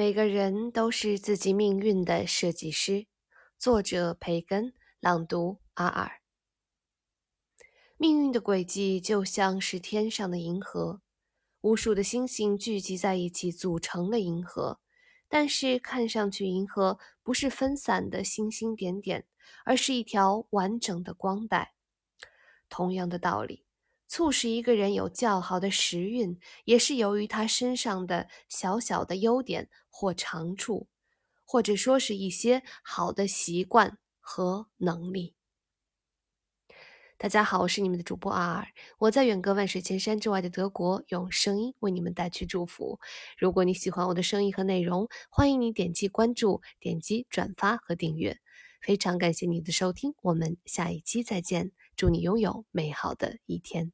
每个人都是自己命运的设计师。作者：培根，朗读：阿尔。命运的轨迹就像是天上的银河，无数的星星聚集在一起组成了银河。但是看上去，银河不是分散的星星点点，而是一条完整的光带。同样的道理。促使一个人有较好的时运，也是由于他身上的小小的优点或长处，或者说是一些好的习惯和能力。大家好，我是你们的主播阿尔，我在远隔万水千山之外的德国，用声音为你们带去祝福。如果你喜欢我的声音和内容，欢迎你点击关注、点击转发和订阅。非常感谢你的收听，我们下一期再见，祝你拥有美好的一天。